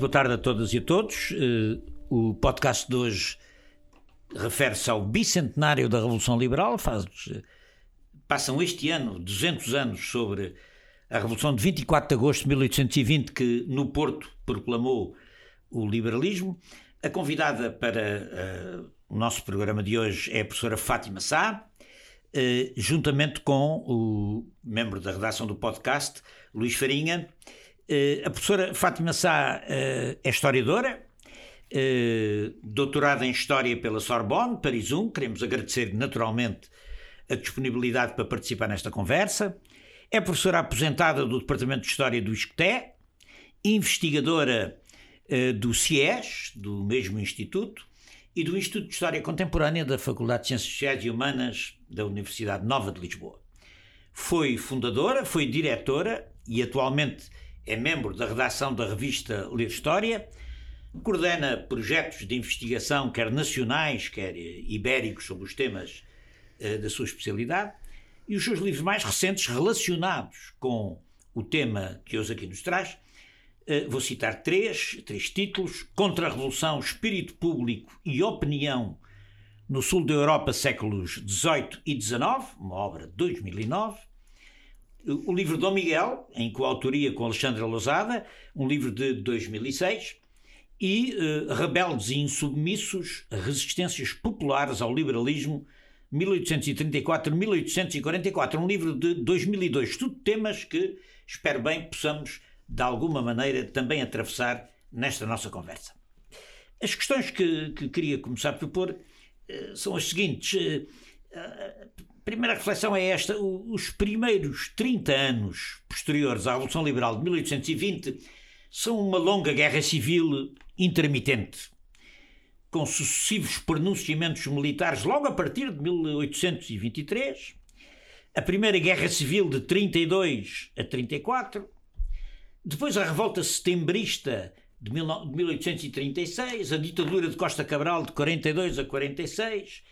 Boa tarde a todas e a todos. Eh, o podcast de hoje refere-se ao bicentenário da Revolução Liberal. Faz, passam este ano 200 anos sobre a Revolução de 24 de agosto de 1820, que no Porto proclamou o liberalismo. A convidada para uh, o nosso programa de hoje é a professora Fátima Sá, uh, juntamente com o membro da redação do podcast, Luís Farinha. Uh, a professora Fátima Sá é historiadora, doutorada em História pela Sorbonne, Paris 1. Queremos agradecer naturalmente a disponibilidade para participar nesta conversa. É professora aposentada do Departamento de História do ISCTE, investigadora do CIES, do mesmo Instituto, e do Instituto de História Contemporânea da Faculdade de Ciências Sociais e Humanas da Universidade Nova de Lisboa. Foi fundadora, foi diretora e atualmente é membro da redação da revista Ler História, coordena projetos de investigação, quer nacionais, quer ibéricos, sobre os temas uh, da sua especialidade e os seus livros mais recentes relacionados com o tema que hoje aqui nos traz. Uh, vou citar três, três títulos: Contra a Revolução, Espírito Público e Opinião no Sul da Europa, séculos XVIII e XIX, uma obra de 2009. O livro Dom Miguel, em coautoria com Alexandra Lousada, um livro de 2006. E uh, Rebeldes e Insubmissos, Resistências Populares ao Liberalismo, 1834-1844, um livro de 2002, tudo temas que espero bem possamos, de alguma maneira, também atravessar nesta nossa conversa. As questões que, que queria começar por pôr uh, são as seguintes. Uh, primeira reflexão é esta: os primeiros 30 anos posteriores à Revolução Liberal de 1820 são uma longa guerra civil intermitente com sucessivos pronunciamentos militares logo a partir de 1823, a Primeira Guerra Civil de 32 a 34, depois a Revolta Setembrista de 1836, a ditadura de Costa Cabral de 42 a 46,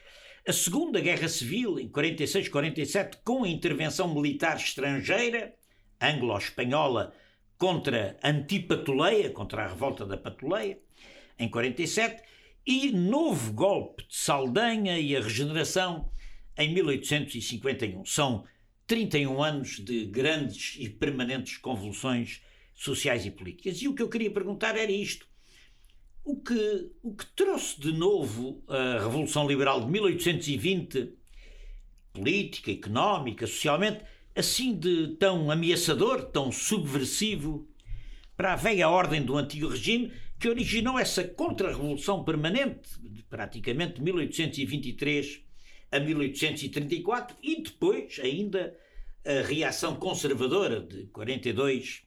a Segunda Guerra Civil em 46-47 com a intervenção militar estrangeira anglo-espanhola contra Antipatuleia, contra a revolta da Patuleia, em 47, e novo golpe de Saldanha e a regeneração em 1851. São 31 anos de grandes e permanentes convulsões sociais e políticas. E o que eu queria perguntar era isto. O que, o que trouxe de novo a Revolução Liberal de 1820, política, económica, socialmente, assim de tão ameaçador, tão subversivo, para a velha ordem do antigo regime, que originou essa contra-revolução permanente, de praticamente 1823 a 1834, e depois ainda a reação conservadora de 42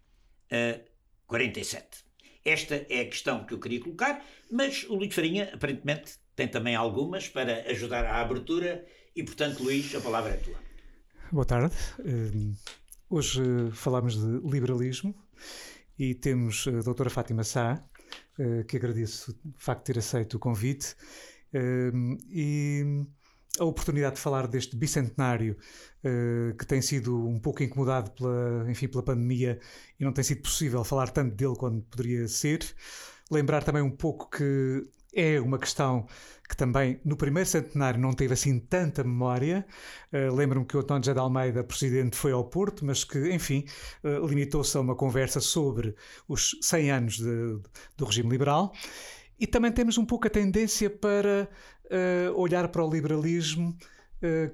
a 47. Esta é a questão que eu queria colocar, mas o Luís Farinha aparentemente tem também algumas para ajudar à abertura e, portanto, Luís, a palavra é tua. Boa tarde. Hum, hoje falamos de liberalismo e temos a doutora Fátima Sá, eh, que agradeço de facto ter aceito o convite eh, e a oportunidade de falar deste bicentenário uh, que tem sido um pouco incomodado pela, enfim, pela pandemia e não tem sido possível falar tanto dele quanto poderia ser. Lembrar também um pouco que é uma questão que também no primeiro centenário não teve assim tanta memória. Uh, Lembro-me que o António José de Almeida, presidente, foi ao Porto, mas que, enfim, uh, limitou-se a uma conversa sobre os 100 anos de, de, do regime liberal. E também temos um pouco a tendência para uh, olhar para o liberalismo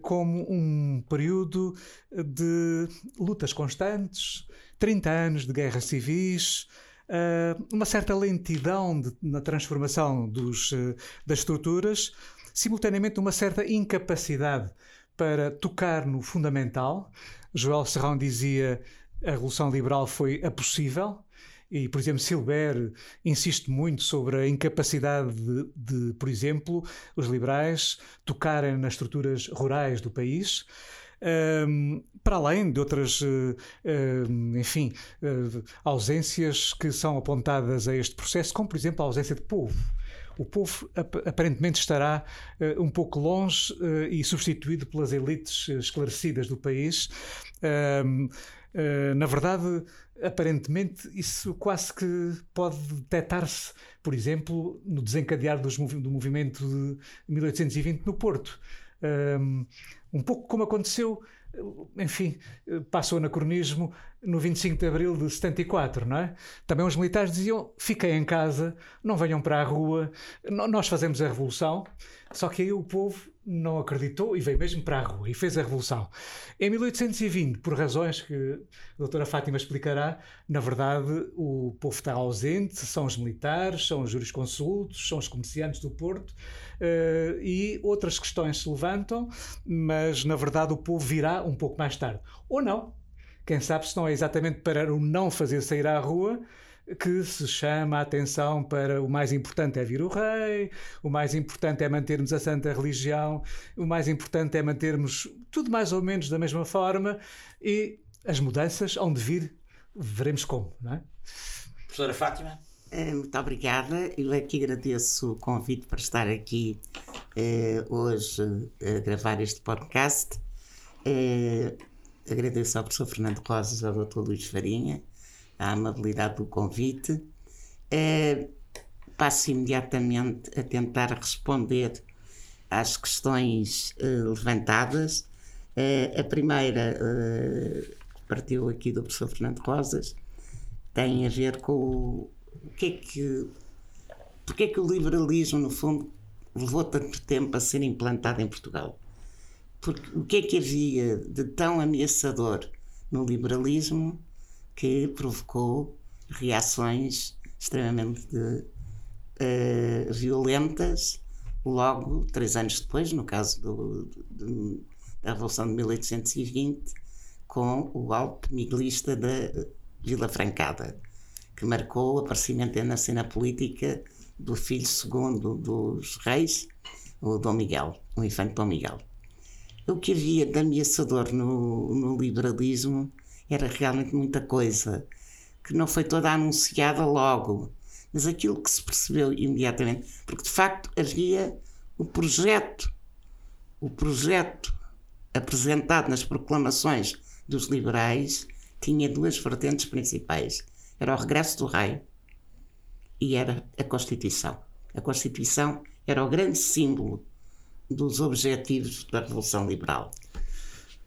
como um período de lutas constantes, 30 anos de guerras civis, uh, uma certa lentidão de, na transformação dos, uh, das estruturas, simultaneamente uma certa incapacidade para tocar no fundamental. Joel Serrão dizia a Revolução Liberal foi a possível, e, por exemplo, Silber insiste muito sobre a incapacidade de, de, por exemplo, os liberais tocarem nas estruturas rurais do país um, para além de outras, uh, uh, enfim, uh, ausências que são apontadas a este processo, como por exemplo a ausência de povo. O povo aparentemente estará um pouco longe e substituído pelas elites esclarecidas do país. Uh, na verdade, aparentemente, isso quase que pode detectar-se, por exemplo, no desencadear dos, do movimento de 1820 no Porto. Um, um pouco como aconteceu enfim, passa o anacronismo no 25 de abril de 74, não é? Também os militares diziam: fiquem em casa, não venham para a rua, nós fazemos a revolução. Só que aí o povo não acreditou e veio mesmo para a rua e fez a revolução. Em 1820, por razões que a doutora Fátima explicará, na verdade o povo está ausente, são os militares, são os jurisconsultos, são os comerciantes do Porto uh, e outras questões se levantam, mas na verdade o povo virá um pouco mais tarde. Ou não. Quem sabe se não é exatamente para o não fazer sair à rua, que se chama a atenção para o mais importante é vir o rei, o mais importante é mantermos a santa religião, o mais importante é mantermos tudo mais ou menos da mesma forma e as mudanças hão de vir, veremos como, não é? Professora Fátima? Eh, muito obrigada. Eu aqui agradeço o convite para estar aqui eh, hoje a gravar este podcast. Eh, agradeço ao professor Fernando Rosas e ao Dr. Luís Farinha a amabilidade do convite. Uh, passo imediatamente a tentar responder às questões uh, levantadas. Uh, a primeira, partiu aqui do professor Fernando Rosas, tem a ver com o, o que é que. Porque é que o liberalismo, no fundo, levou tanto tempo a ser implantado em Portugal? Porque o que é que havia de tão ameaçador no liberalismo que provocou reações extremamente uh, violentas logo três anos depois, no caso do, do, da Revolução de 1820, com o golpe miguelista da Vila Francada, que marcou o aparecimento na cena política do filho segundo dos reis, o Dom Miguel, o infante Dom Miguel. O que havia de ameaçador no, no liberalismo era realmente muita coisa, que não foi toda anunciada logo, mas aquilo que se percebeu imediatamente, porque de facto havia o projeto, o projeto apresentado nas proclamações dos liberais tinha duas vertentes principais. Era o regresso do rei e era a Constituição. A Constituição era o grande símbolo dos objetivos da Revolução Liberal.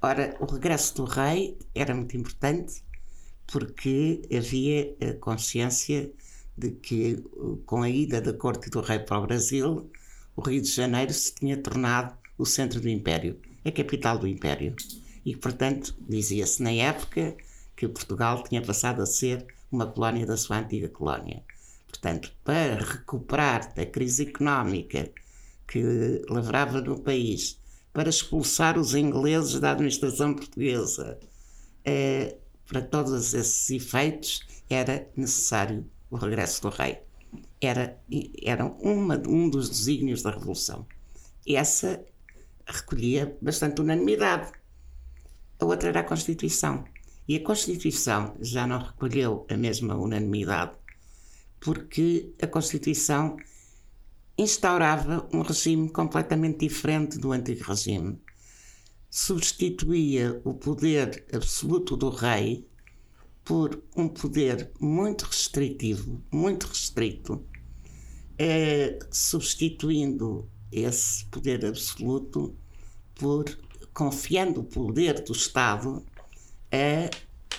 Ora, o regresso do rei era muito importante porque havia a consciência de que, com a ida da corte do rei para o Brasil, o Rio de Janeiro se tinha tornado o centro do império, a capital do império. E, portanto, dizia-se na época que Portugal tinha passado a ser uma colónia da sua antiga colónia. Portanto, para recuperar da crise económica que lavrava no país para expulsar os ingleses da administração portuguesa. É, para todos esses efeitos, era necessário o regresso do rei. Era, era uma, um dos desígnios da Revolução. Essa recolhia bastante unanimidade. A outra era a Constituição. E a Constituição já não recolheu a mesma unanimidade, porque a Constituição instaurava um regime completamente diferente do antigo regime. Substituía o poder absoluto do rei por um poder muito restritivo, muito restrito, eh, substituindo esse poder absoluto por confiando o poder do Estado a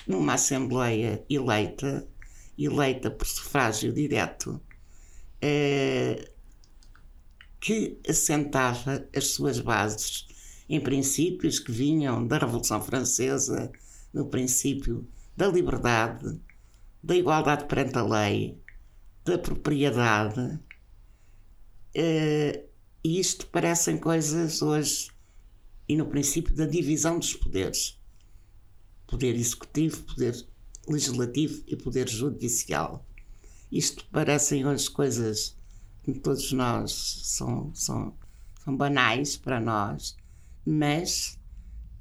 uma Assembleia eleita, eleita por sufrágio direto, eh, que assentava as suas bases em princípios que vinham da Revolução Francesa, no princípio da liberdade, da igualdade perante a lei, da propriedade. Uh, e isto parecem coisas hoje, e no princípio da divisão dos poderes: poder executivo, poder legislativo e poder judicial. Isto parecem hoje coisas todos nós são, são, são banais para nós, mas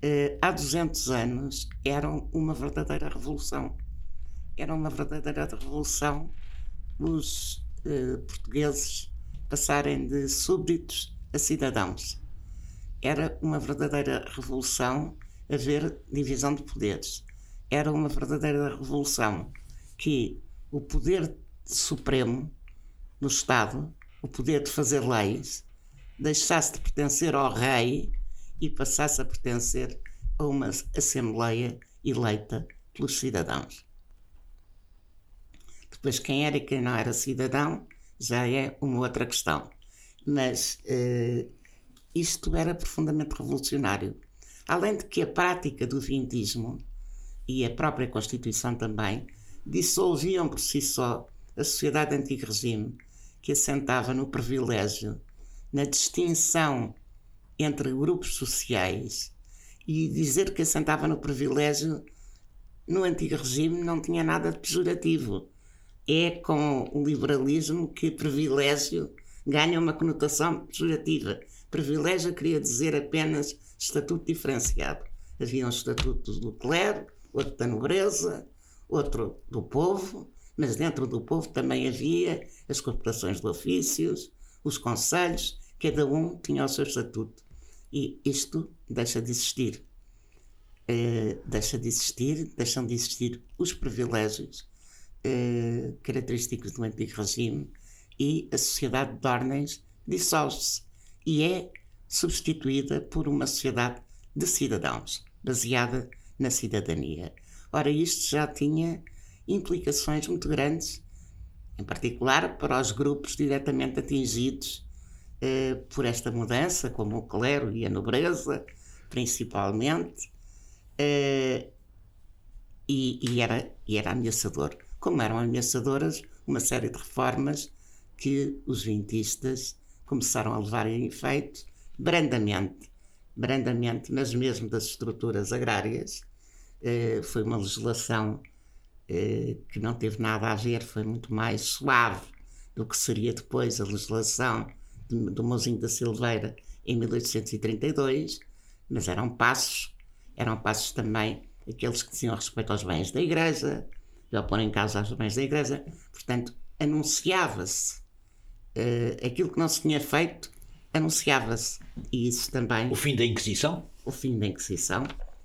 eh, há 200 anos eram uma verdadeira revolução. Era uma verdadeira revolução os eh, portugueses passarem de súbditos a cidadãos. Era uma verdadeira revolução haver divisão de poderes. era uma verdadeira revolução, que o poder supremo no Estado, o poder de fazer leis, deixasse de pertencer ao rei e passasse a pertencer a uma Assembleia eleita pelos cidadãos. Depois, quem era e quem não era cidadão já é uma outra questão. Mas uh, isto era profundamente revolucionário. Além de que a prática do vintismo e a própria Constituição também dissolviam por si só a sociedade antigo regime que assentava no privilégio, na distinção entre grupos sociais e dizer que assentava no privilégio no antigo regime não tinha nada de pejorativo. É com o liberalismo que privilégio ganha uma conotação pejorativa. Privilégio queria dizer apenas estatuto diferenciado. Havia um estatuto do clero, outro da nobreza, outro do povo, mas dentro do povo também havia as corporações de ofícios, os conselhos, cada um tinha o seu estatuto. E isto deixa de existir. Uh, deixa de existir, deixam de existir os privilégios uh, característicos do antigo regime e a sociedade de ordens dissolve-se e é substituída por uma sociedade de cidadãos, baseada na cidadania. Ora, isto já tinha implicações muito grandes, em particular para os grupos diretamente atingidos eh, por esta mudança, como o clero e a nobreza, principalmente, eh, e, e, era, e era ameaçador. Como eram ameaçadoras uma série de reformas que os vintistas começaram a levar em efeito brandamente, brandamente, mas mesmo das estruturas agrárias, eh, foi uma legislação que não teve nada a ver, foi muito mais suave do que seria depois a legislação do Mozinho da Silveira em 1832, mas eram passos, eram passos também aqueles que diziam respeito aos bens da Igreja, já pôr em causa os bens da Igreja, portanto, anunciava-se uh, aquilo que não se tinha feito, anunciava-se. E isso também. O fim da Inquisição? O fim da Inquisição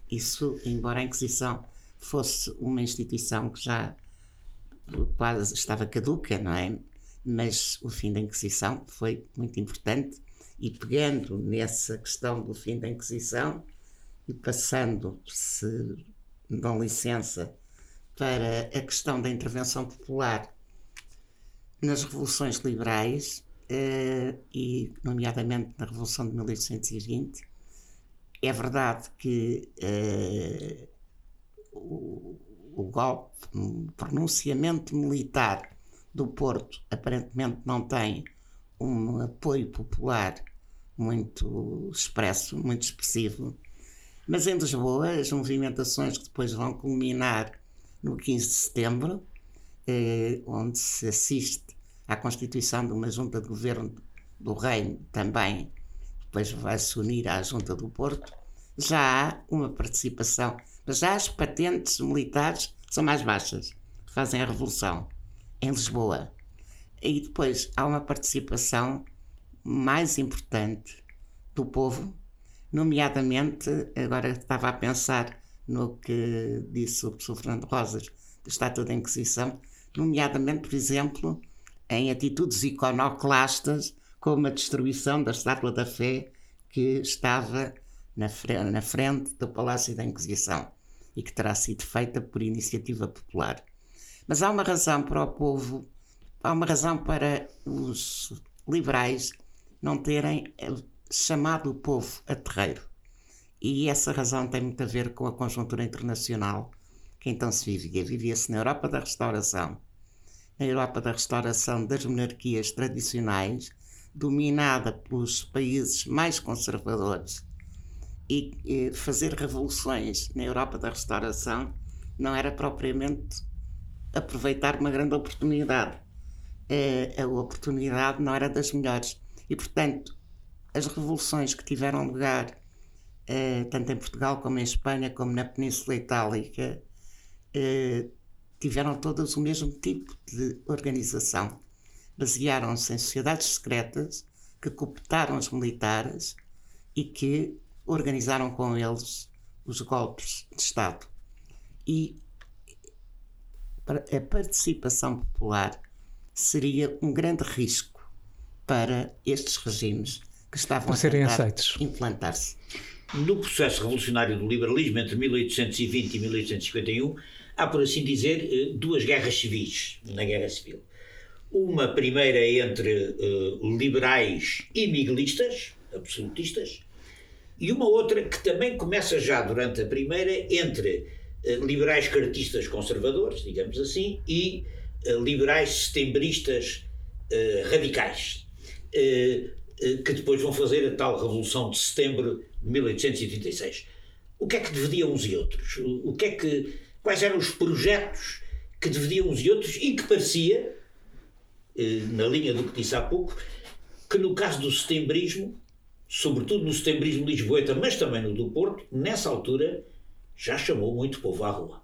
isso, embora a Inquisição fosse uma instituição que já quase estava caduca, não é? Mas o fim da Inquisição foi muito importante e pegando nessa questão do fim da Inquisição e passando, se dão licença, para a questão da intervenção popular nas revoluções liberais, eh, e nomeadamente na Revolução de 1820, é verdade que uh, o, o golpe, o pronunciamento militar do Porto aparentemente não tem um apoio popular muito expresso, muito expressivo, mas em Lisboa as movimentações que depois vão culminar no 15 de setembro, eh, onde se assiste à constituição de uma junta de governo do reino também depois vai se unir à Junta do Porto, já há uma participação. Mas já as patentes militares são mais baixas, fazem a revolução em Lisboa. E depois há uma participação mais importante do povo, nomeadamente, agora estava a pensar no que disse o professor Fernando Rosas, do Estatuto da Inquisição, nomeadamente, por exemplo, em atitudes iconoclastas como a destruição da estátua da fé que estava na frente do Palácio da Inquisição e que terá sido feita por iniciativa popular. Mas há uma razão para o povo, há uma razão para os liberais não terem eh, chamado o povo a terreiro. E essa razão tem muito a ver com a conjuntura internacional que então se vivia. Vivia-se na Europa da Restauração, na Europa da Restauração das monarquias tradicionais, dominada pelos países mais conservadores e, e fazer revoluções na Europa da restauração não era propriamente aproveitar uma grande oportunidade. Uh, a oportunidade não era das melhores. E, portanto, as revoluções que tiveram lugar, uh, tanto em Portugal como em Espanha, como na Península Itálica, uh, tiveram todas o mesmo tipo de organização basearam-se em sociedades secretas que cooptaram os militares e que organizaram com eles os golpes de Estado. e a participação popular seria um grande risco para estes regimes que estavam a serem tentar aceitos. implantar-se. No processo revolucionário do liberalismo entre 1820 e 1851, há, por assim dizer, eh, duas guerras civis na Guerra Civil. Uma primeira entre uh, liberais e miguelistas, absolutistas, e uma outra que também começa já durante a primeira entre uh, liberais cartistas conservadores, digamos assim, e uh, liberais setembristas radicais, que depois vão fazer a tal Revolução de Setembro de 1836. O que é que dividiam uns e outros? O, que é que, quais eram os projetos que dividiam uns e outros e que parecia eh, na linha do que disse há pouco, que no caso do setembrismo, sobretudo no setembrismo lisboeta, mas também no do Porto, nessa altura já chamou muito povo à rua.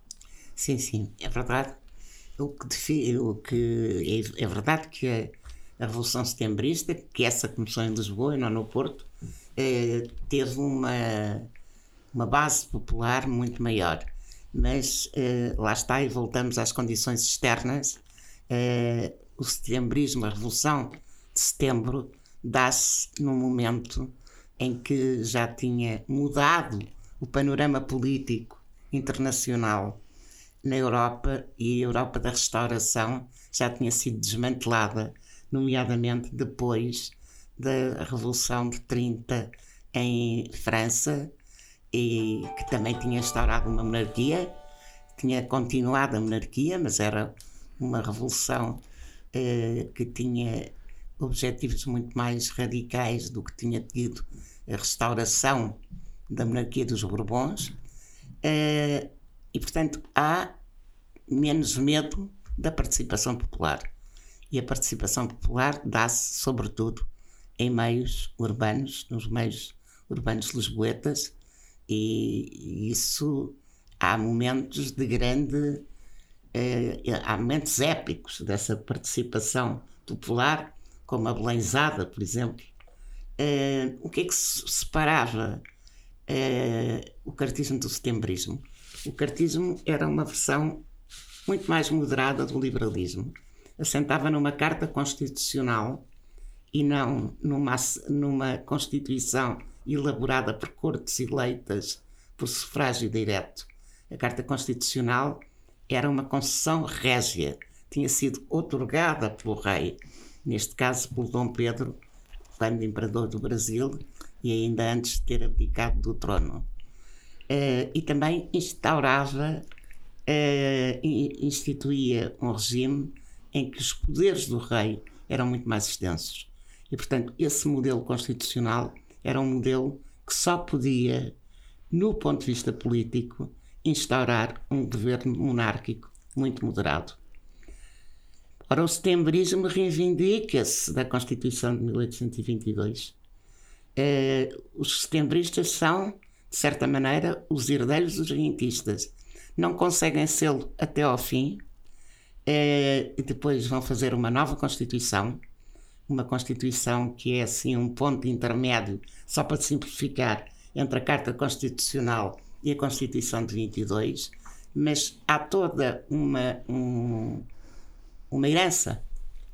Sim, sim, é verdade. O que, o que é, é, verdade que a, a, Revolução Setembrista, que essa começou em Lisboa e não no Porto, eh, teve uma, uma base popular muito maior. Mas eh, lá está, e voltamos às condições externas. Eh, o setembrismo, a Revolução de Setembro, dá-se num momento em que já tinha mudado o panorama político internacional na Europa e a Europa da restauração já tinha sido desmantelada, nomeadamente depois da Revolução de 30 em França, e que também tinha instaurado uma monarquia, tinha continuado a monarquia, mas era uma revolução eh, que tinha objetivos muito mais radicais do que tinha tido a restauração da monarquia dos Bourbons, eh, e portanto há menos medo da participação popular. E a participação popular dá-se, sobretudo, em meios urbanos, nos meios urbanos lisboetas, e isso há momentos de grande eh, há momentos épicos dessa participação popular, como a Belenzada, por exemplo. Eh, o que é que separava eh, o cartismo do setembrismo? O cartismo era uma versão muito mais moderada do liberalismo. Assentava numa carta constitucional e não numa, numa constituição elaborada por cortes eleitas por sufrágio direto. A carta constitucional era uma concessão régia, tinha sido otorgada pelo rei, neste caso por Dom Pedro, quando imperador do Brasil e ainda antes de ter abdicado do trono. Uh, e também instaurava, uh, instituía um regime em que os poderes do rei eram muito mais extensos. E, portanto, esse modelo constitucional era um modelo que só podia, no ponto de vista político, instaurar um governo monárquico muito moderado. Ora, o setembrismo reivindica-se da Constituição de 1822. Eh, os setembristas são, de certa maneira, os herdeiros dos rentistas. Não conseguem sê-lo até ao fim eh, e depois vão fazer uma nova Constituição, uma Constituição que é assim um ponto intermédio, só para simplificar, entre a Carta Constitucional e a Constituição de 22, mas há toda uma, um, uma herança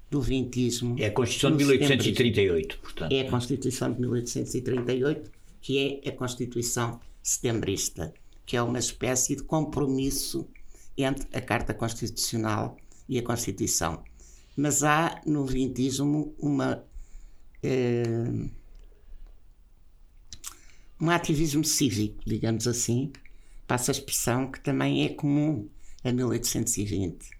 do vintismo. É a Constituição de 1838, portanto. É a Constituição de 1838, que é a Constituição setembrista, que é uma espécie de compromisso entre a Carta Constitucional e a Constituição. Mas há no vintismo uma. Eh, um ativismo cívico, digamos assim, passa a expressão que também é comum a 1820.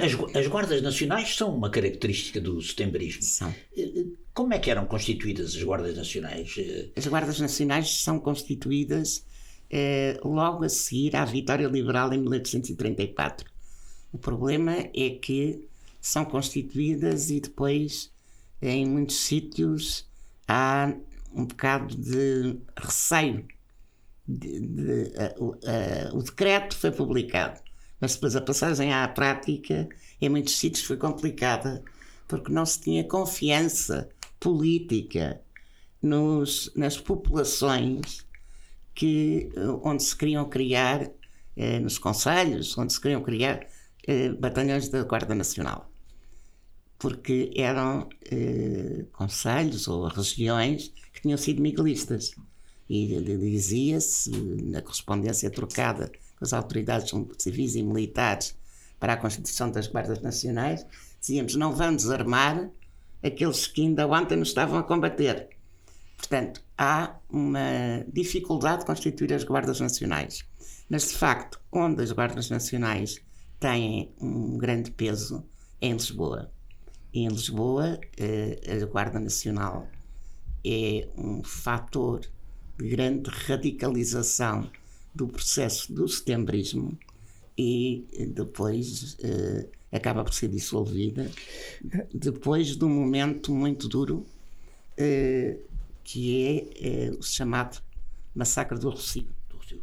As, as, guardas nacionais são uma característica do setembrismo. São. Eh, eh, como é que eram constituídas as guardas nacionais? Eh, as guardas nacionais são constituídas eh, logo a seguir à vitória liberal em 1834. O problema é que são constituídas e depois, em muitos sítios, há um bocado de receio. De, de, o decreto foi publicado, mas depois a passagem à prática em muitos sítios foi complicada porque não se tinha confiança política nos, nas populações que, onde se queriam criar eh, nos conselhos, onde se queriam criar eh, batalhões da Guarda Nacional. Porque eram eh, conselhos ou regiões que tinham sido miguelistas. E dizia-se, na correspondência trocada as autoridades civis e militares para a constituição das Guardas Nacionais, dizíamos: não vamos armar aqueles que ainda ontem nos estavam a combater. Portanto, há uma dificuldade de constituir as Guardas Nacionais. Mas, de facto, onde as Guardas Nacionais têm um grande peso é em Lisboa. E em Lisboa, eh, a Guarda Nacional é um fator de grande radicalização do processo do setembrismo e depois eh, acaba por ser dissolvida depois de um momento muito duro eh, que é o chamado massacre do Rocio.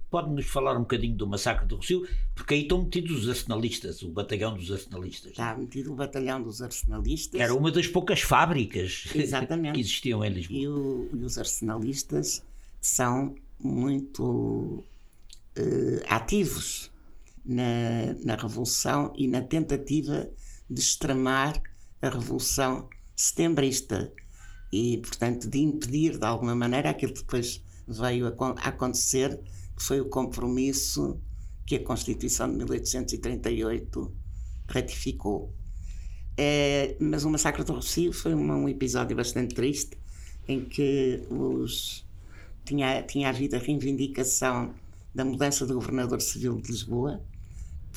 Pode-nos falar um bocadinho do massacre do Rocio, porque aí estão metidos os arsenalistas, o batalhão dos arsenalistas. Está metido o batalhão dos arsenalistas. Era uma das poucas fábricas Exatamente. que existiam em Lisboa. E, o, e os arsenalistas são muito uh, ativos na, na Revolução e na tentativa de extremar a Revolução Setembrista e, portanto, de impedir de alguma maneira aquilo que depois veio a, acontecer, que foi o compromisso que a Constituição de 1838 ratificou. É, mas o massacre do Rocio foi um, um, episódio bastante triste em que os, tinha, tinha havido a reivindicação da mudança do governador civil de Lisboa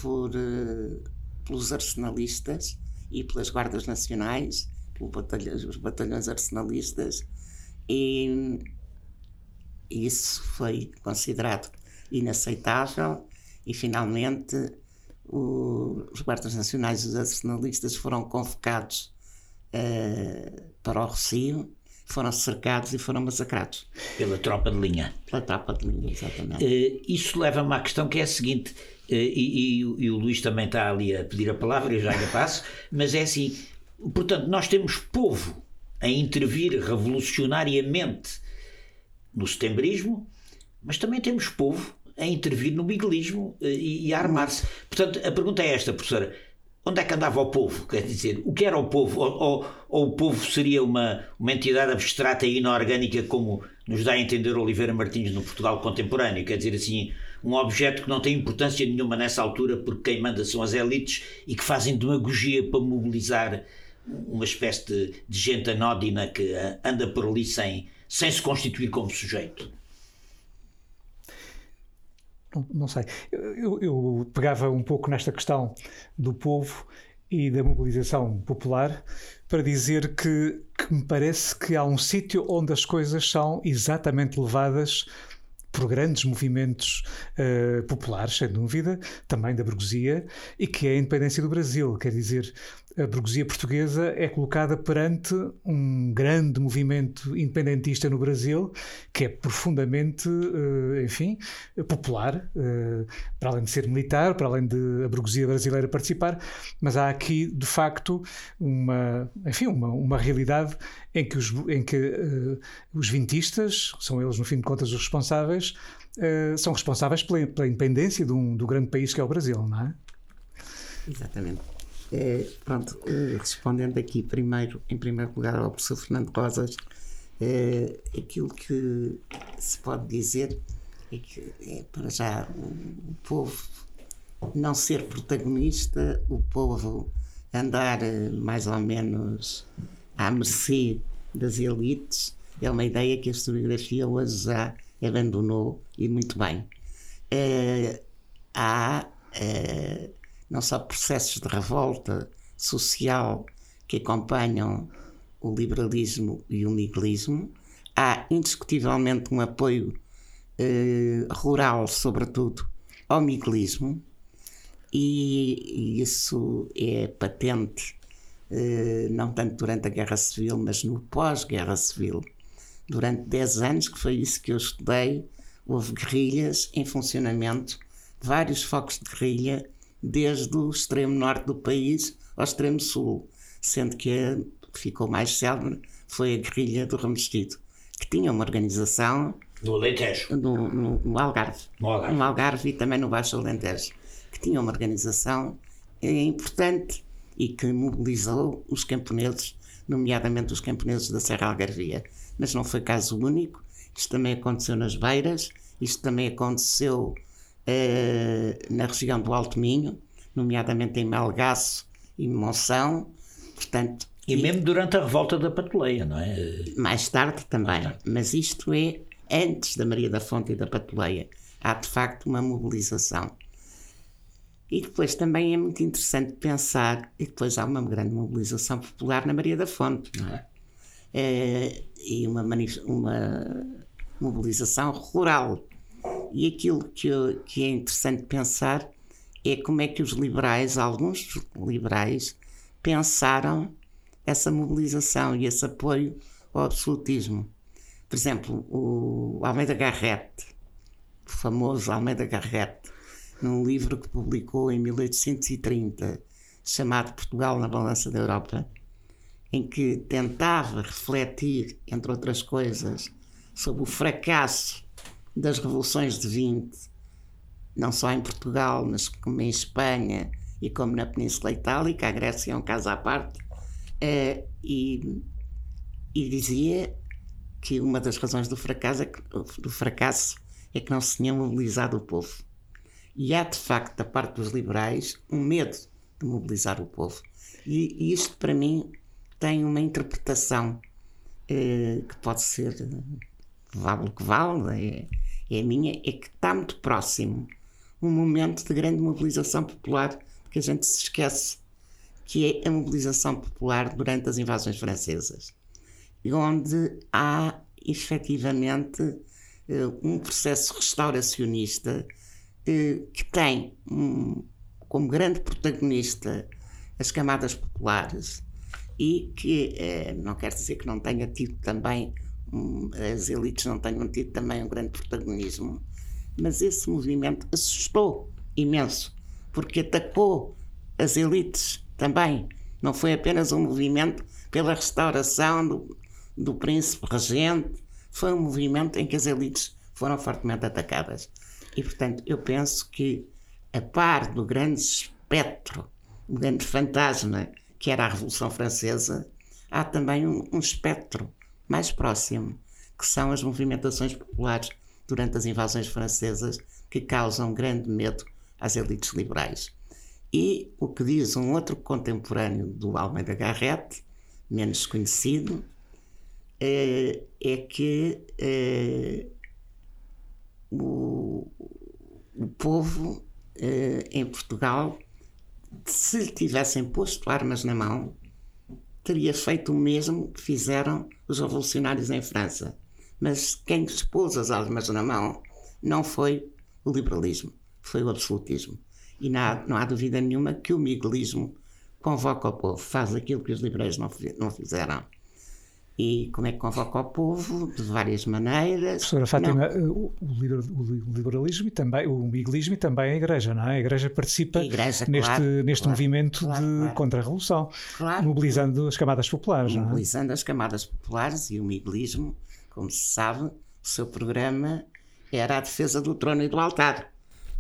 por, uh, pelos arsenalistas e pelas guardas nacionais batalhões, os batalhões arsenalistas, e isso foi considerado inaceitável. E finalmente o, os guardas nacionais e os arsenalistas foram convocados uh, para o Rocio, foram cercados e foram massacrados. Pela tropa de linha. Pela tropa de linha, exatamente. Uh, isso leva-me à questão que é a seguinte, uh, e, e, e, o Luís também está ali a pedir a palavra, eu já lhe passo, mas é assim, Portanto, nós temos povo a intervir revolucionariamente no setembrismo, mas também temos povo a intervir no miguelismo eh, e, a armar-se. Portanto, a pergunta é esta, professora. Onde é que andava o povo? Quer dizer, o que era o povo? Ou, ou, ou, o povo seria uma, uma entidade abstrata e inorgânica, como nos dá a entender Oliveira Martins no Portugal contemporâneo? Quer dizer, assim, um objeto que não tem importância nenhuma nessa altura, porque quem manda são as elites e que fazem demagogia para mobilizar uma espécie de, de gente anódina que anda por ali sem, sem se constituir como sujeito? Não, não sei. Eu, eu, pegava um pouco nesta questão do povo e da mobilização popular para dizer que, que me parece que há um sítio onde as coisas são exatamente levadas por grandes movimentos uh, populares, sem dúvida, também da burguesia, e que é a independência do Brasil. Quer dizer, a burguesia portuguesa é colocada perante um grande movimento independentista no Brasil, que é profundamente, eh, enfim, popular, eh, para além de ser militar, para além de a burguesia brasileira participar, mas há aqui, de facto, uma, enfim, uma, uma realidade em que os, em que, uh, os vintistas, são eles, no fim de contas, os responsáveis, são responsáveis pela, pela independência de um, do grande país que é o Brasil, não é? Exatamente. É, pronto, eh, respondendo aqui primeiro, em primeiro lugar ao professor Fernando Rosas, é, aquilo que se pode dizer é que é para já o, povo não ser protagonista, o povo andar eh, mais ou menos à mercê das elites, é uma ideia que a historiografia hoje já abandonou e muito bem. É, há é, não só processos de revolta social que acompanham o liberalismo e o miguelismo, há indiscutivelmente um apoio eh, rural, sobretudo, ao miguelismo, e, e isso é patente eh, não tanto durante a Guerra Civil, mas no pós-Guerra Civil. Durante 10 anos, que foi isso que eu estudei, houve guerrilhas em funcionamento, vários focos de guerrilha desde o extremo norte do país ao extremo sul, sendo que a que ficou mais célebre foi a guerrilha do Revestido, que tinha uma organização No Alentejo. No, no, no Algarve. No Algarve. No Algarve e também no Baixo Alentejo, que tinha uma organização eh, importante e que mobilizou os camponeses, nomeadamente os camponeses da Serra Algarvia. Mas não foi caso único, isto também aconteceu nas Beiras, isto também aconteceu eh, na região do Alto Minho, nomeadamente em Melgaço e Monção, portanto... E mesmo durante a revolta da Patuleia, não é? Mais tarde também, mas isto é antes da Maria da Fonte e da Patuleia. Há de facto uma mobilização. E depois também é muito interessante pensar, e depois há uma grande mobilização popular na Maria da Fonte, não é? é e uma, uma mobilização rural. E aquilo que, que é interessante pensar é como é que os liberais, alguns liberais, pensaram essa mobilização e esse apoio ao absolutismo. Por exemplo, o Almeida Garrett, o famoso Almeida Garrett, num livro que publicou em 1830, chamado Portugal na Balança da Europa, em que tentava refletir, entre outras coisas, sobre o fracasso das revoluções de 20, não só em Portugal, mas como em Espanha e como na Península Itálica, a Grécia é um caso à parte, uh, e, e, dizia que uma das razões do fracasso, é que, do fracasso é que não se tinha mobilizado o povo. E há, de facto, da parte dos liberais, um medo de mobilizar o povo. E, e isto, para mim, tem uma interpretação uh, que pode ser, vale o que vale, é, é a minha, é que está muito próximo. Um momento de grande mobilização popular que a gente se esquece que é a mobilização popular durante as invasões francesas, onde há efetivamente eh, um processo restauracionista eh, que tem como grande protagonista as camadas populares e que eh, não quer dizer que não tenha tido também as elites não tenham tido também um grande protagonismo, mas esse movimento assustou imenso porque atacou as elites também. Não foi apenas um movimento pela restauração do, do príncipe regente, foi um movimento em que as elites foram fortemente atacadas. E, portanto, eu penso que, a par do grande espectro, o grande fantasma que era a Revolução Francesa, há também um, um espectro mais próximo, que são as movimentações populares durante as invasões francesas, que causam grande medo às elites liberais. E o que diz um outro contemporâneo do Almeida Garrett, menos conhecido, é, é que é, o, o povo é, em Portugal, se lhe tivessem posto armas na mão, teria feito o mesmo que fizeram os revolucionários em França. Mas quem lhes pôs as armas na mão não foi o liberalismo, foi o absolutismo. E não há, não há dúvida nenhuma que o miguelismo convoca o povo, faz aquilo que os liberais não, não fizeram. E como é que convoca o povo? De várias maneiras. Professora Fátima, eh, o, liberalismo e também, o miguelismo e também a Igreja, não é? A Igreja participa a igreja, neste, claro, neste claro, movimento claro, de contra-revolução, mobilizando as camadas populares. É? Mobilizando as camadas populares e o miguelismo, como se sabe, o seu programa era a defesa do trono e do altar.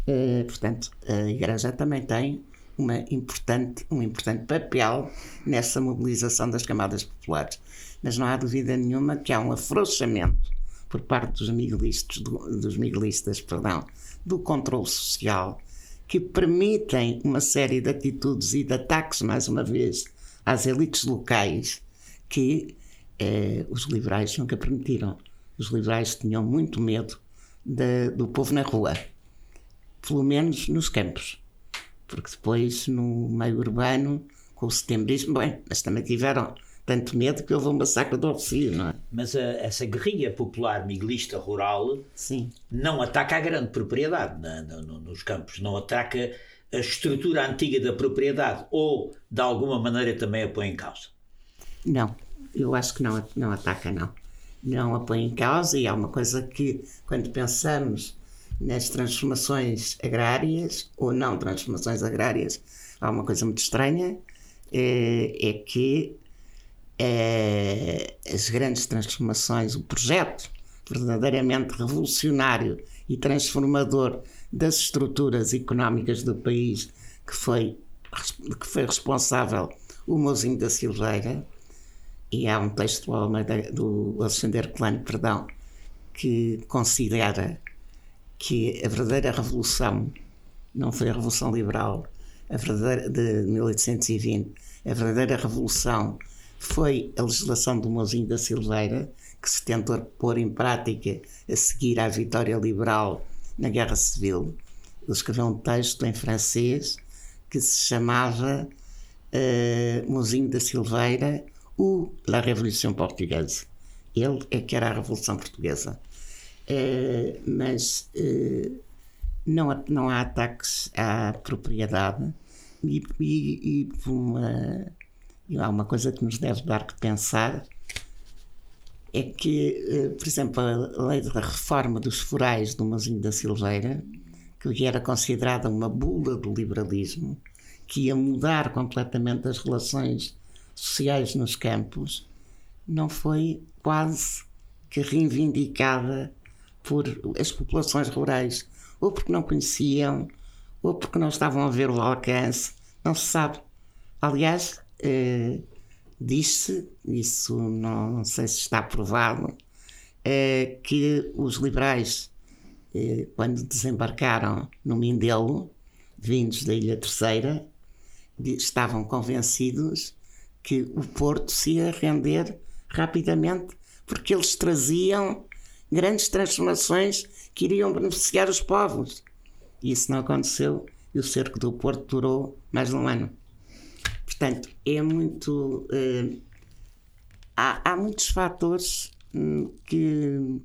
Uh, portanto, a Igreja também tem uma importante, um importante papel nessa mobilização das camadas populares. Mas não há dúvida nenhuma que há um afrouxamento por parte dos miguelistas, do, dos miguelistas perdão, do controle social que permitem uma série de atitudes e de ataques, mais uma vez, às elites locais que eh, os liberais nunca permitiram. Os liberais tinham muito medo de, do povo na rua pelo menos nos campos, porque depois no meio urbano, com o setembrismo, bem, mas também tiveram tanto medo que houve um massacre do Oficílio, não é? Mas a, essa guerrilha popular miguelista rural Sim. não ataca a grande propriedade na, no, nos campos, não ataca a estrutura antiga da propriedade ou de alguma maneira também a põe em causa? Não, eu acho que não, não ataca, não. Não a põe em causa e há uma coisa que, quando pensamos nas transformações agrárias ou não transformações agrárias, há uma coisa muito estranha, é, é que é, as grandes transformações, o projeto verdadeiramente revolucionário e transformador das estruturas económicas do país que foi, que foi responsável o Mozinho da Silveira, e há um texto do Alexander Klein, perdão, que considera que a verdadeira revolução não foi a Revolução Liberal a verdadeira, de 1820, a verdadeira revolução foi a legislação do Mozinho da Silveira, que se tentou pôr em prática a seguir à vitória liberal na Guerra Civil. Ele escreveu um texto em francês que se chamava uh, da Silveira ou La Révolution Portugaise. Ele é que era a Revolução Portuguesa. Uh, mas uh, não, há, não há ataques à propriedade e, e, e, uma, e há uma coisa que nos deve dar que pensar é que, por exemplo, a lei da reforma dos forais do Mozinho da Silveira, que era considerada uma bula do liberalismo, que ia mudar completamente as relações sociais nos campos, não foi quase que reivindicada por as populações rurais, ou porque não conheciam, ou porque não estavam a ver o alcance, não se sabe. Aliás, eh, diz-se, isso não, não, sei se está provado, eh, que os liberais, eh, quando desembarcaram no Mindelo, vindos da Ilha Terceira, estavam convencidos que o Porto se ia render rapidamente, porque eles traziam grandes transformações que iriam beneficiar os povos. Isso não aconteceu e o cerco do Porto durou mais de um ano. Portanto, é muito. Eh, há, há, muitos fatores hum, que,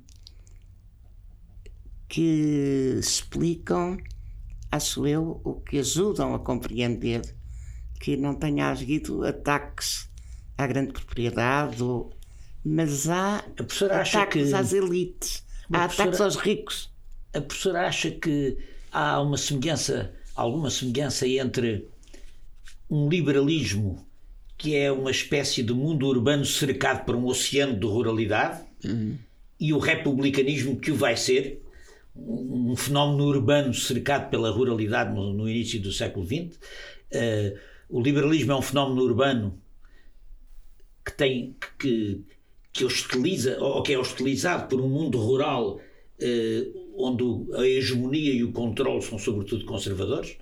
que explicam, acho eu, o que ajudam a compreender que não tenha havido ataques à grande propriedade, mas há ataques que... às elites, há ataques aos ricos. A professora acha que há uma semelhança, alguma semelhança entre um liberalismo que é uma espécie de mundo urbano cercado por um oceano de ruralidade uhum. e o republicanismo que o vai ser, um fenómeno urbano cercado pela ruralidade no, no início do século XX. Uh, o liberalismo é um fenómeno urbano que tem que, que hostiliza ou que é hostilizado por um mundo rural eh, onde a hegemonia e o controle são sobretudo conservadores?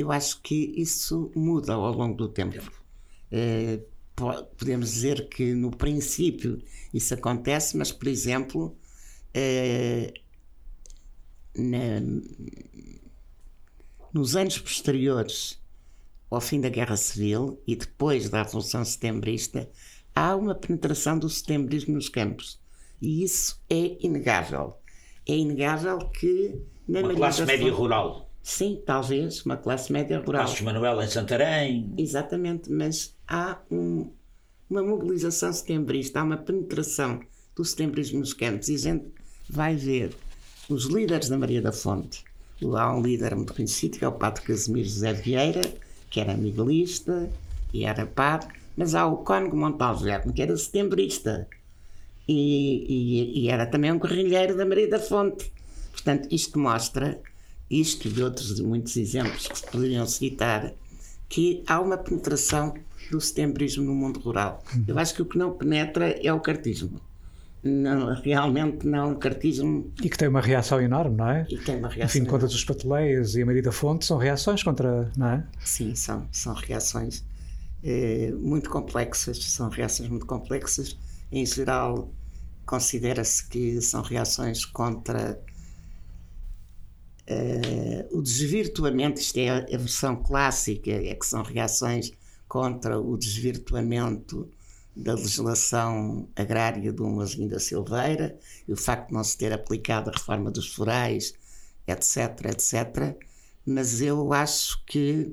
Eu acho que isso muda ao longo do tempo. Eh, podemos dizer que no princípio isso acontece, mas por exemplo eh, na, nos anos posteriores ao fim da Guerra Civil e depois da Revolução Setembrista, há uma penetração do setembrismo nos campos. E isso é inegável. É inegável que na Uma classe média rural. Sim, talvez, uma classe média rural. Passos Manuel em Santarém. Exatamente, mas há um, uma mobilização setembrista, há uma penetração do setembrismo nos campos e a gente vai ver os líderes da Maria da Fonte. Há um líder muito conhecido que é o Padre Casimiro José Vieira, que era miguelista e era padre, mas há o Cónigo Montalverno, que era setembrista e, e, e, era também um guerrilheiro da Maria da Fonte. Portanto, isto mostra, isto e outros muitos exemplos que se poderiam citar, que há uma penetração do setembrismo no mundo rural. Eu acho que o que não penetra é o cartismo não, realmente não cartismo. E que tem uma reação enorme, não é? E tem uma reação. Enfim, contra os pateleias e a Maria da Fonte são reações contra, não é? Sim, são, são reações eh, muito complexas, são reações muito complexas. Em geral, considera-se que são reações contra eh, o desvirtuamento, isto é a versão clássica, é que são reações contra o desvirtuamento da legislação agrária do Mozinho da Silveira e o facto de não se ter aplicado a reforma dos forais, etc, etc. Mas eu acho que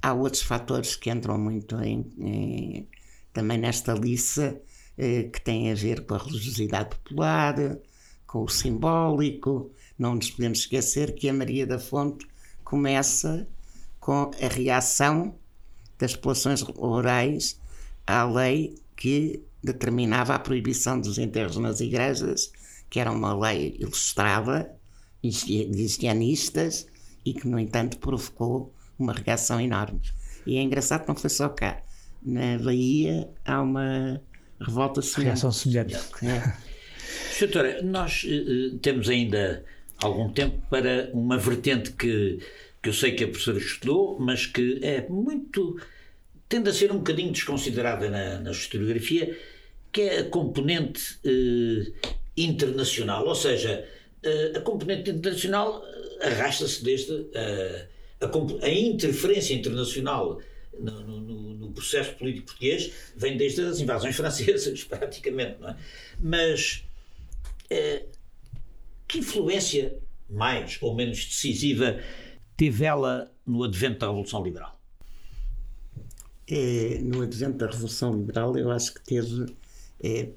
há outros fatores que entram muito em, em, também nesta liça eh, que têm a ver com a religiosidade popular, com o simbólico. Não nos podemos esquecer que a Maria da Fonte começa com a reação das populações rurais à lei que determinava a proibição dos enterros nas igrejas que era uma lei ilustrada, de higienistas, e que, no entanto, provocou uma reação enorme. E é engraçado que não foi só cá. Na Bahia há uma revolta semelhante. Reação semelhante. É. Doutora, nós uh, temos ainda algum tempo para uma vertente que, que eu sei que a professora estudou, mas que é muito. tende a ser um bocadinho desconsiderada na, na historiografia, que é a componente uh, internacional. Ou seja, uh, a componente internacional arrasta-se desde a, a, a, interferência internacional no, no, no, processo político português vem desde as invasões francesas, praticamente, não é? Mas eh, que influência mais ou menos decisiva teve ela no advento da Revolução Liberal? É, no advento da Revolução Liberal, eu acho que teve é,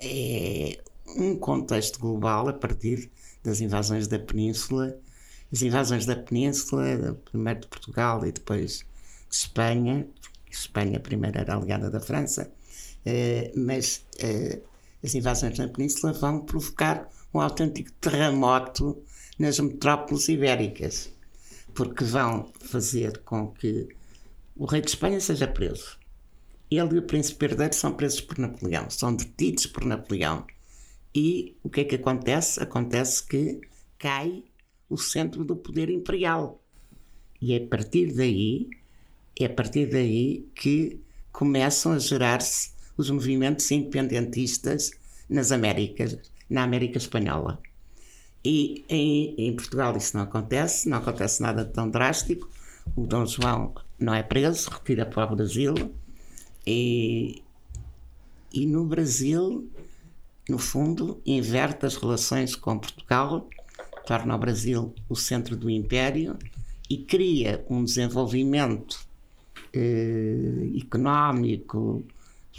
é, um contexto global a partir das invasões da Península, as invasões da Península, primeiro de Portugal e depois de Espanha. Espanha primeiro era aliada da França, eh, mas eh, as invasões na Península vão provocar um autêntico terremoto nas metrópoles ibéricas, porque vão fazer com que o rei de Espanha seja preso. Ele e o príncipe herdeiro são presos por Napoleão, são detidos por Napoleão. E o que é que acontece? Acontece que cai o centro do poder imperial. E é a partir daí, é a partir daí que começam a gerar-se os movimentos independentistas nas Américas, na América Espanhola. E em, em, Portugal isso não acontece, não acontece nada tão drástico. O Dom João não é preso, retira para o Brasil. E, e no Brasil no fundo, inverte as relações com Portugal, torna o Brasil o centro do império e cria um desenvolvimento eh, económico,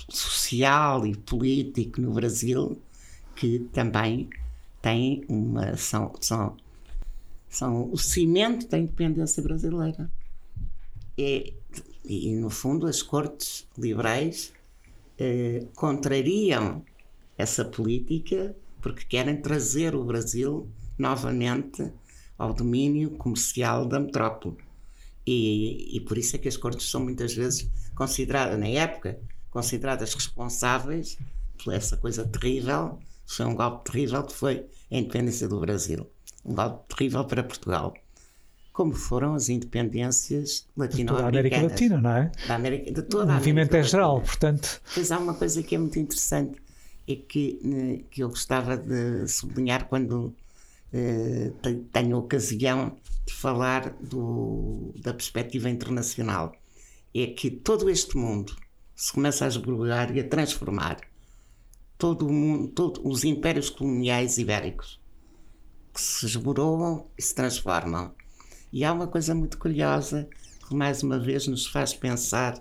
social e político no Brasil que também tem uma são, são, são o cimento da independência brasileira. E, e no fundo as cortes liberais eh, contrariam essa política porque querem trazer o Brasil novamente ao domínio comercial da metrópole. E, e por isso é que as cortes são muitas vezes consideradas, na época, consideradas responsáveis por essa coisa terrível. Foi um golpe terrível que foi a independência do Brasil. Um golpe terrível para Portugal. Como foram as independências latino-americanas. Da América Latina, não é? Da América, de toda o movimento é geral, portanto. Pois há uma coisa que é muito interessante é que, né, que eu gostava de sublinhar quando eh, tenho ocasião de falar do, da perspectiva internacional. É que todo este mundo se começa a esbulhar e a transformar. Todo o mundo, todos os impérios coloniais ibéricos que se esboroam e se transformam. E há uma coisa muito curiosa que mais uma vez nos faz pensar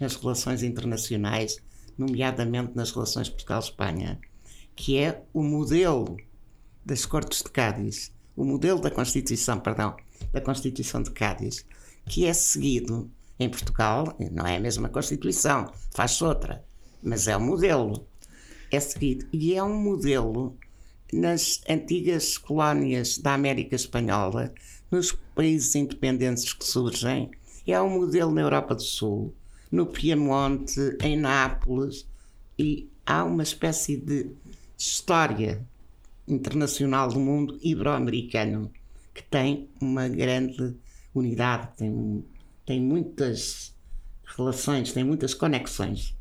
nas relações internacionais nomeadamente nas relações Portugal-Espanha, que é o modelo das Cortes de Cádiz, o modelo da Constituição, perdão, da Constituição de Cádiz, que é seguido em Portugal, não é a mesma Constituição, faz outra, mas é o modelo. É seguido. E é um modelo nas antigas colónias da América Espanhola, nos países independentes que surgem, é um modelo na Europa do Sul, no Piemonte, em Nápoles, e há uma espécie de história internacional do mundo ibero-americano que tem uma grande unidade, tem, tem muitas relações, tem muitas conexões.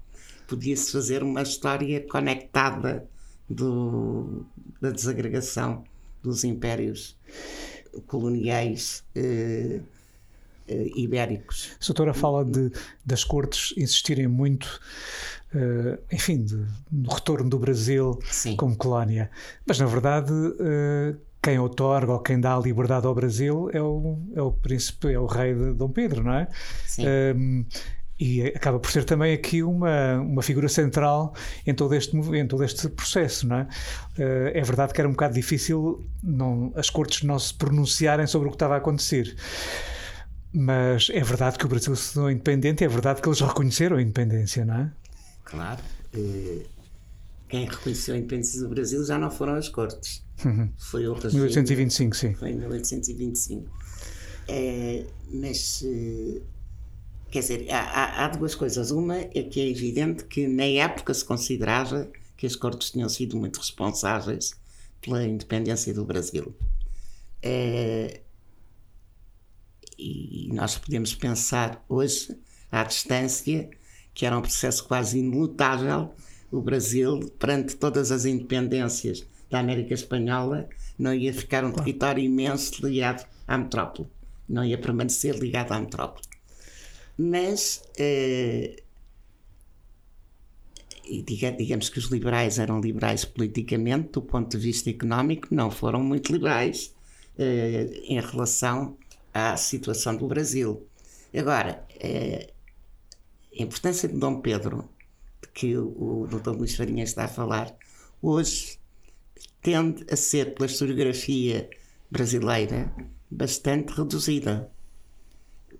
Podia-se fazer uma história conectada do, da desagregação dos impérios coloniais. Eh, uh, ibéricos. A doutora fala de, das cortes insistirem muito, uh, enfim, de, no retorno do Brasil Sim. como colónia. Mas, na verdade, uh, quem otorga ou quem dá a liberdade ao Brasil é o, é o príncipe, é o rei de Dom Pedro, não é? Sim. Um, e acaba por ser também aqui uma, uma figura central em todo, este, em todo este processo. Não é? é verdade que era um bocado difícil não, as cortes não se pronunciarem sobre o que estava a acontecer. Mas é verdade que o Brasil se tornou independente, é verdade que eles reconheceram a independência, não é? Claro. Quem reconheceu a independência do Brasil já não foram as cortes. Uhum. Foi o regime. 1825, sim. Foi em 1825. É, mas, eh, quer dizer, há, há, há, duas coisas. Uma é que é evidente que na época se considerava que as cortes tinham sido muito responsáveis pela independência do Brasil. É, e nós podemos pensar hoje, à distância, que era um processo quase imutável. O Brasil, perante todas as independências da América Espanhola, não ia ficar um território imenso ligado à metrópole, não ia permanecer ligado à metrópole. Mas, eh, digamos que os liberais eram liberais politicamente, do ponto de vista económico, não foram muito liberais eh, em relação à situação do Brasil. Agora, eh, a importância de Dom Pedro, que o, o Dr. Luís Farinha está a falar, hoje tende a ser, pela historiografia brasileira, bastante reduzida.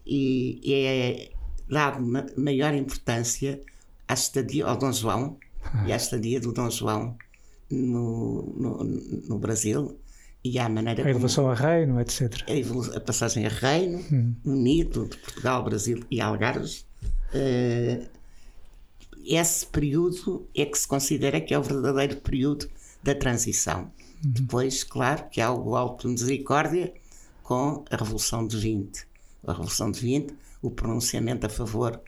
E é dado maior importância à estadia ao Dom João e à estadia do Dom João no, no, no Brasil e à maneira a evolução como, a reino, etc. A, a passagem a reino, hum. unido de Portugal, Brasil e Algarves. Uh, esse período é que se considera que é o verdadeiro período da transição. Uhum. Depois, claro, que há o de misericórdia com a Revolução de 20. A Revolução de 20, o pronunciamento a favor,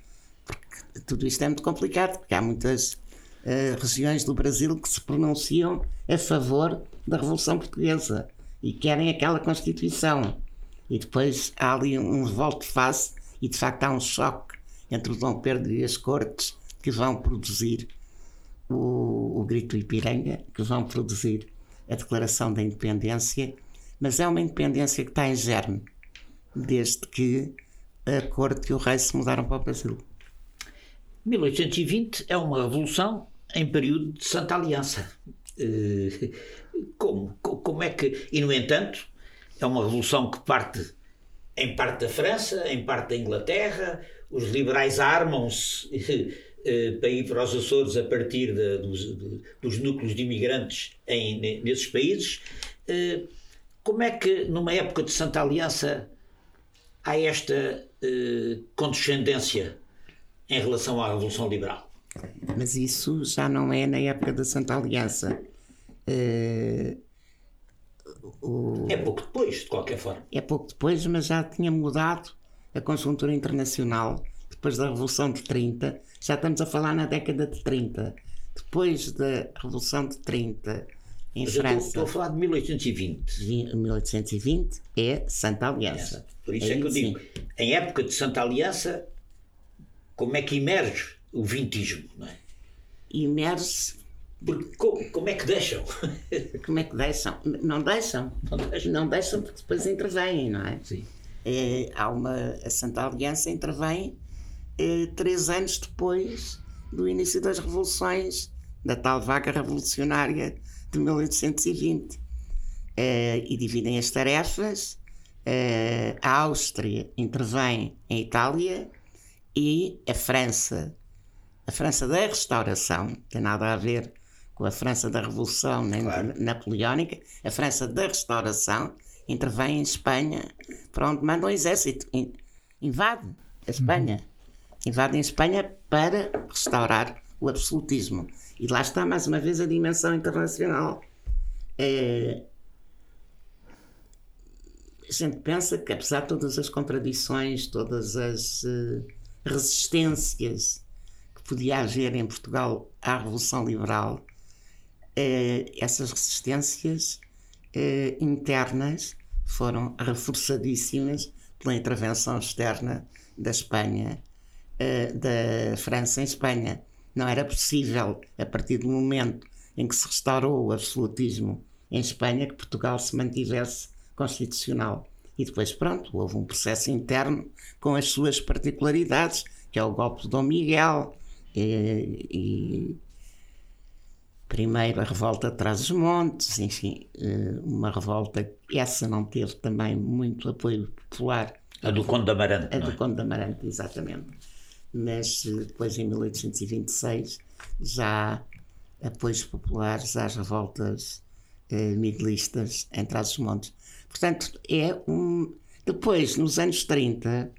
porque tudo isto é muito complicado, porque há muitas uh, regiões do Brasil que se pronunciam a favor da Revolução Portuguesa e querem aquela Constituição. E depois há ali um revolto de face e de facto há um choque entre o Dom Pedro e as cortes que vão produzir o, o Grito Ipiranga, que vão produzir a Declaração da Independência, mas é uma independência que está em germe, desde que a corte e o rei se mudaram para o Brasil. 1820 é uma revolução em período de Santa Aliança. Eh, como, como é que. E, no entanto, é uma revolução que parte em parte da França, em parte da Inglaterra, os liberais armam-se para ir para os Açores a partir de, dos, de, dos, núcleos de imigrantes em, nesses países. Eh, como é que, numa época de Santa Aliança, há esta eh, condescendência em relação à Revolução Liberal? Mas isso já não é na época da Santa Aliança. O... É pouco depois, de qualquer forma. É pouco depois, mas já tinha mudado a conjuntura internacional depois da Revolução de 30, já estamos a falar na década de 30. Depois da Revolução de 30, em Mas França. Estou, estou, a falar de 1820. 1820 é Santa Aliança. Por isso é, é que eu digo, sim. em época de Santa Aliança, como é que emerge o vintismo? Não é? Emerge. Porque, como, como, é que deixam? Como é que deixam? Não deixam. Não deixam, não deixam porque depois intervêm, não é? Sim. É, há uma, a Santa Aliança intervém é, três anos depois do início das revoluções, da tal vaga revolucionária de 1820. É, e dividem as tarefas. É, a Áustria intervém em Itália e a França, a França da Restauração, tem nada a ver com a França da Revolução nem claro. Napoleónica, a França da Restauração intervém em Espanha, para onde manda um exército, invade a Espanha. Invadem Espanha para restaurar o absolutismo. E lá está mais uma vez a dimensão internacional. É... A gente pensa que, apesar de todas as contradições, todas as uh, resistências que podia haver em Portugal à Revolução Liberal, uh, essas resistências uh, internas foram reforçadíssimas pela intervenção externa da Espanha uh, da França em Espanha. Não era possível, a partir do momento em que se restaurou o absolutismo em Espanha, que Portugal se mantivesse constitucional. E depois, pronto, houve um processo interno com as suas particularidades, que é o golpe de Dom Miguel, e, e primeiro a revolta de Trás-os-Montes, enfim, eh, uma revolta, essa não teve também muito apoio popular. A do Conde de Amarante. A do é? Conde de Amarante, exatamente mas depois em 1826 já apoios populares às revoltas eh, miguelistas em Trás-os-Montes. Portanto, é um. Depois, nos anos 30,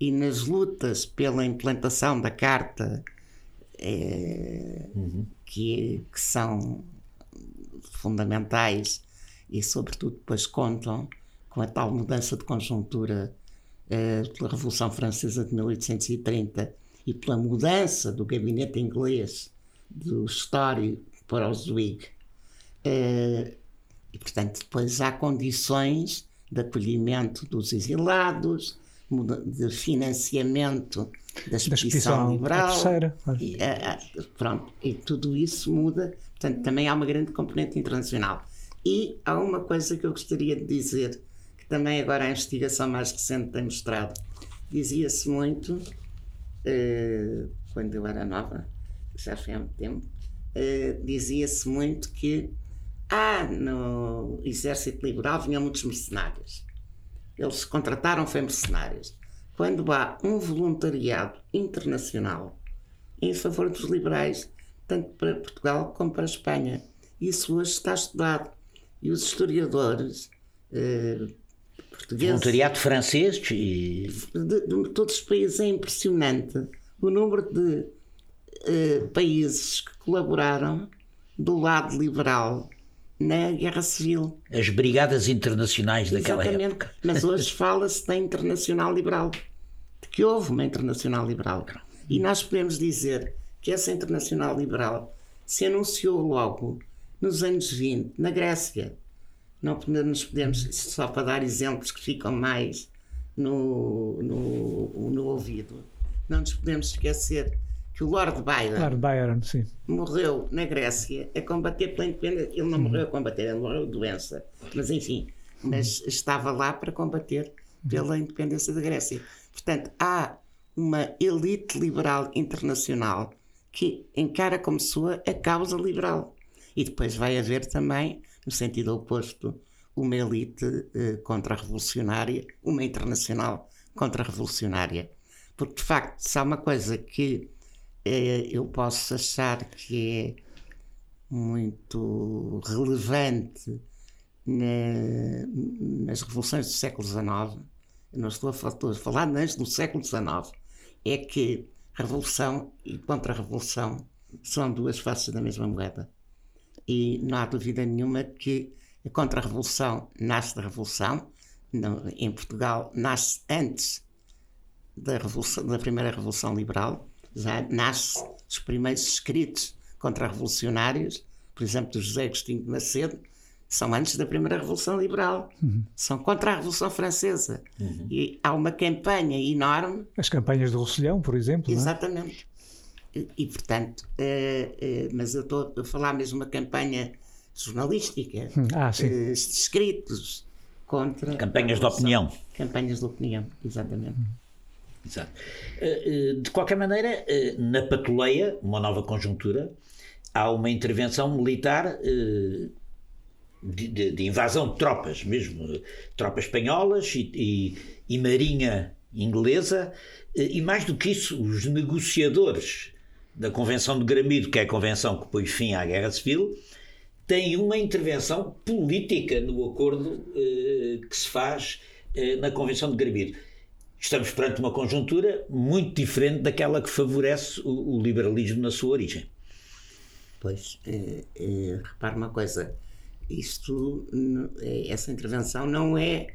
e nas lutas pela implantação da Carta, eh, uhum. que, que são fundamentais e, sobretudo, depois contam com a tal mudança de conjuntura pela Revolução Francesa de 1830 e pela mudança do gabinete inglês do Story para o Zwig. Eh, e, portanto, depois há condições de acolhimento dos exilados, de financiamento da expedição liberal. Terceira, e, eh, pronto, e tudo isso muda. Portanto, também há uma grande componente internacional. E há uma coisa que eu gostaria de dizer, também agora a investigação mais recente tem mostrado. Dizia-se muito, uh, quando eu era nova, já foi há muito tempo, uh, dizia-se muito que ah, no exército liberal vinham muitos mercenários. Eles contrataram foi mercenários. Quando há um voluntariado internacional em favor dos liberais, tanto para Portugal como para a Espanha, isso hoje está estudado. E os historiadores eh, portugueses. Voluntariado francês e. De, de, todos os países é impressionante o número de eh, países que colaboraram do lado liberal na Guerra Civil. As Brigadas Internacionais daquela Exatamente. época. Mas hoje fala-se da Internacional Liberal, de que houve uma Internacional Liberal. E nós podemos dizer que essa Internacional Liberal se anunciou logo nos anos 20, na Grécia. Não nos podemos, só para dar exemplos que ficam mais no, no, no ouvido, não nos podemos esquecer que o Lord Byron, Lord Byron morreu na Grécia a combater pela independência. Ele não uhum. morreu a combater, ele morreu de doença. Mas enfim, mas estava lá para combater pela independência da Grécia. Portanto, há uma elite liberal internacional que encara como sua a causa liberal. E depois vai haver também, no sentido oposto, uma elite eh, contra-revolucionária, uma internacional contra-revolucionária. Porque, de facto, se há uma coisa que é, eu posso achar que é muito relevante na, nas revoluções do século XIX, não estou a falar nem do século XIX, é que revolução e contra-revolução são duas faces da mesma moeda. E não há dúvida nenhuma que a contra-revolução nasce da revolução, não, em Portugal nasce antes da, revolução, da primeira revolução liberal, já nasce os primeiros escritos contra-revolucionários, por exemplo, do José Agostinho de Macedo, são antes da primeira Revolução Liberal, uhum. são contra a Revolução Francesa. Uhum. E há uma campanha enorme. As campanhas do Roussillon, por exemplo. É? Exatamente. E, portanto, é, é, mas eu estou a falar mesmo uma campanha jornalística, hum, ah. Eh, escritos contra. Campanhas de opinião. Campanhas de opinião, exatamente. Exato. De qualquer maneira, na Patuleia, uma nova conjuntura, há uma intervenção militar de, de, de invasão de tropas, mesmo tropas espanholas e, e, e, marinha inglesa, e mais do que isso, os negociadores da Convenção de Gramido, que é a convenção que pôs fim à Guerra Civil, têm uma intervenção política no acordo que se faz na Convenção de Gramido estamos perante uma conjuntura muito diferente daquela que favorece o, o liberalismo na sua origem. Pois, é, é, repare uma coisa, isto, é, essa intervenção não é,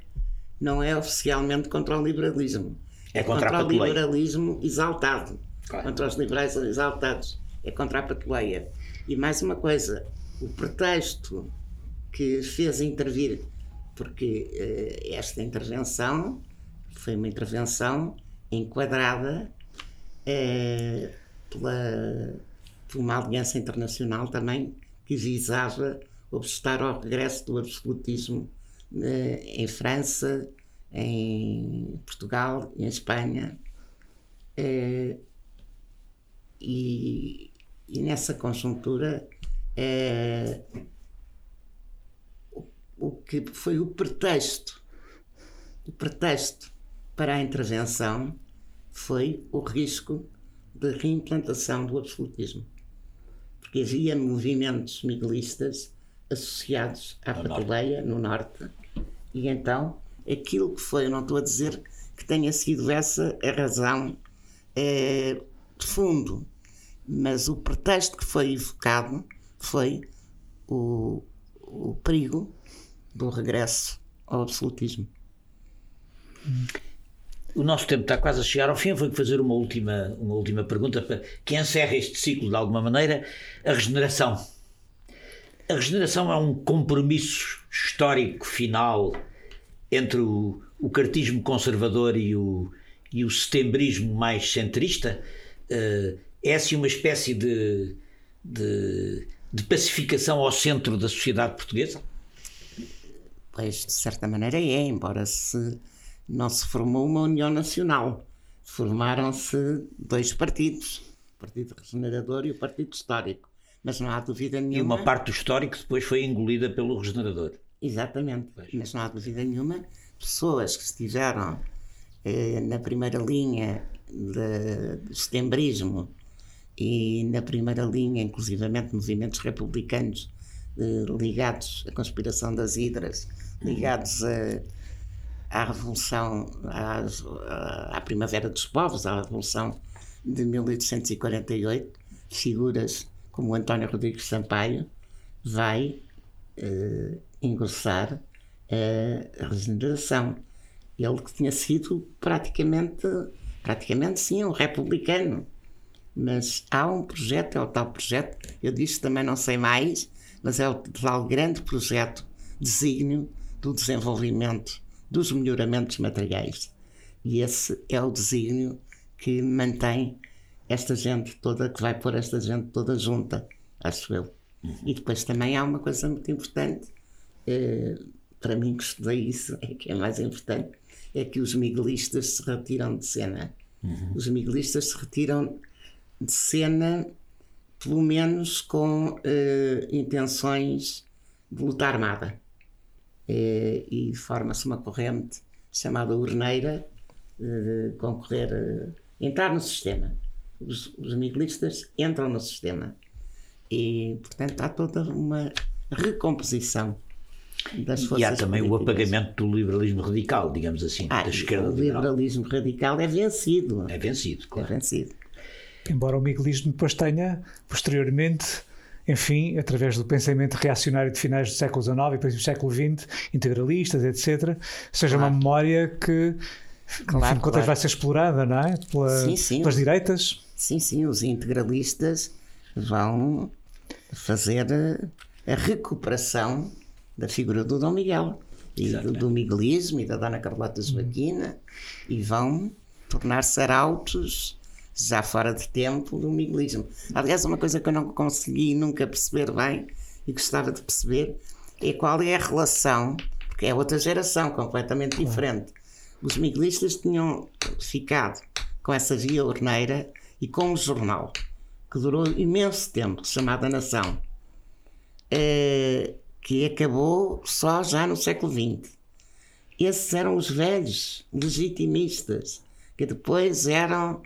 não é oficialmente contra o liberalismo. É, contra, contra o liberalismo exaltado, claro. contra os liberais exaltados. É contra a patuleia. E mais uma coisa, o pretexto que fez intervir, porque eh, esta intervenção foi uma intervenção enquadrada eh, pela, por uma aliança internacional também que visava obstar ao regresso do absolutismo eh, em França, em Portugal, em Espanha. E, e, nessa conjuntura eh, o, o que foi o pretexto o pretexto para a intervenção foi o risco de reimplantação do absolutismo. porque havia movimentos miguelistas associados à No Patuleia, no norte, e então aquilo que foi, eu não estou a dizer que tenha sido essa a razão eh, de fundo, mas o pretexto que foi evocado foi o, o perigo do regresso ao absolutismo. O nosso tempo está quase a chegar ao fim. Vou fazer uma última, uma última pergunta para que encerre este ciclo de alguma maneira. A regeneração. A regeneração é um compromisso histórico final entre o, o cartismo conservador e o, e o setembrismo mais centrista. Eh, é assim uma espécie de, de, de pacificação ao centro da sociedade portuguesa? Pois, de certa maneira é, embora se não se formou uma União Nacional. Formaram-se dois partidos, o Partido Regenerador e o Partido Histórico. Mas não há dúvida nenhuma. E uma parte do histórico depois foi engolida pelo regenerador. Exatamente, mas não há dúvida nenhuma. Pessoas que estiveram na primeira linha de, setembrismo e na primeira linha, inclusivamente, movimentos republicanos eh, ligados à conspiração das Hidras, ligados a, à Revolução, às- à, à Primavera dos Povos, à Revolução de 1848, figuras como António Rodrigues Sampaio, vai eh, engrossar a regeneração. Ele que tinha sido praticamente, praticamente sim, um republicano. Mas há um projeto, é o tal projeto, eu disse também não sei mais, mas é o tal grande projeto desígnio do desenvolvimento dos melhoramentos materiais. E esse é o desígnio que mantém esta gente toda, que vai pôr esta gente toda junta, acho eu. E depois também há uma coisa muito importante, eh, para mim que estudei isso, é que é mais importante, é que os miguelistas se retiram de cena. Os miguelistas se retiram de cena, pelo menos com eh, intenções de luta armada. Eh, e forma-se uma corrente chamada urneira de concorrer, eh, entrar no sistema. Os, os miguelistas entram no sistema. E, portanto, há toda uma recomposição E há também o políticas. apagamento do liberalismo radical, digamos assim, Ah, da esquerda o liberal. liberalismo radical é vencido. É vencido, É claro. vencido. Embora o miguelismo depois tenha, posteriormente, enfim, através do pensamento reacionário de finais do século XIX e princípios do século XX, integralistas, etc., seja uma memória que, no Claro, fim de contas, claro. vai ser explorada, não é? Pela- Sim, sim. Pelas direitas. Sim, sim, os integralistas vão fazer a recuperação da figura do Dom Miguel e do, do miguelismo e da Dona Carlota Joaquina e vão tornar-se arautos já fora de tempo do miguelismo. Aliás, uma coisa que eu não consegui nunca perceber bem e gostava de perceber é qual é a relação, porque é outra geração completamente diferente. Os miguelistas tinham ficado com essa via urneira e com um jornal que durou imenso tempo, chamado A Nação, eh, que acabou só já no século XX. Esses eram os velhos legitimistas, que depois eram,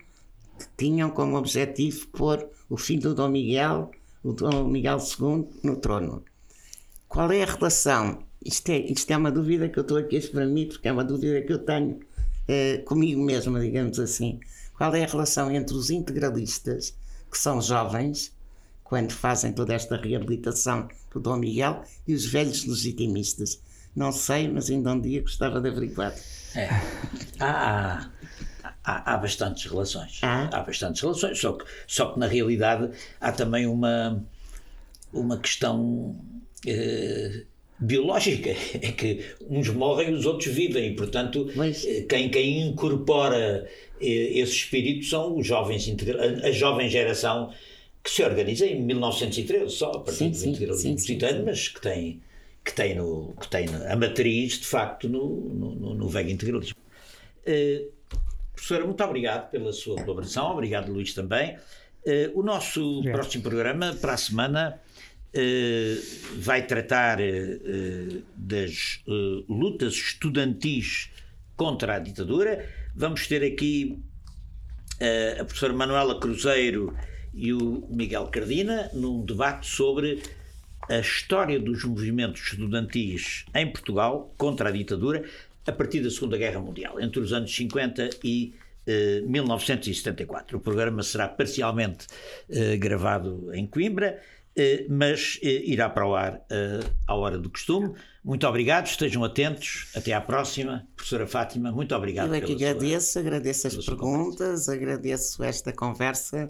tinham como objetivo pôr o filho do Dom Miguel, o Dom Miguel II, no trono. Qual é a relação? Isto é, isto é uma dúvida que eu estou aqui a exprimir, porque é uma dúvida que eu tenho eh, comigo mesma, digamos assim. Qual é a relação entre os integralistas, que são jovens, quando fazem toda esta reabilitação do Dom Miguel, e os velhos legitimistas? Não sei, mas ainda um dia gostava de averiguar. É. Há, há, há bastantes relações. Há? Há bastantes relações, só que, só que na realidade há também uma, uma questão eh, biológica. É que uns morrem e os outros vivem, e portanto Pois. eh, quem, quem incorpora eh, esse espírito são os jovens, a, a jovem geração que se organiza em 1913 só, a partir Sim, do sim. mas que tem, que tem, no, que tem a matriz, de facto, no, no, no, integralismo. Eh, professora, muito obrigado pela sua colaboração, obrigado Luís também. Eh, o nosso próximo programa, para a semana, eh, vai tratar das lutas estudantis contra a ditadura. Vamos ter aqui a professora Manuela Cruzeiro e o Miguel Cardina, num debate sobre a história dos movimentos estudantis em Portugal contra a ditadura a partir da Segunda Guerra Mundial, entre os anos 50 e eh, 1974. O programa será parcialmente eh, gravado em Coimbra, eh, mas eh, irá para o ar eh, à hora do costume. Muito obrigado, estejam atentos. Até à próxima. Professora Fátima, muito obrigado. Eu é que agradeço, sua... agradeço as perguntas, agradeço esta conversa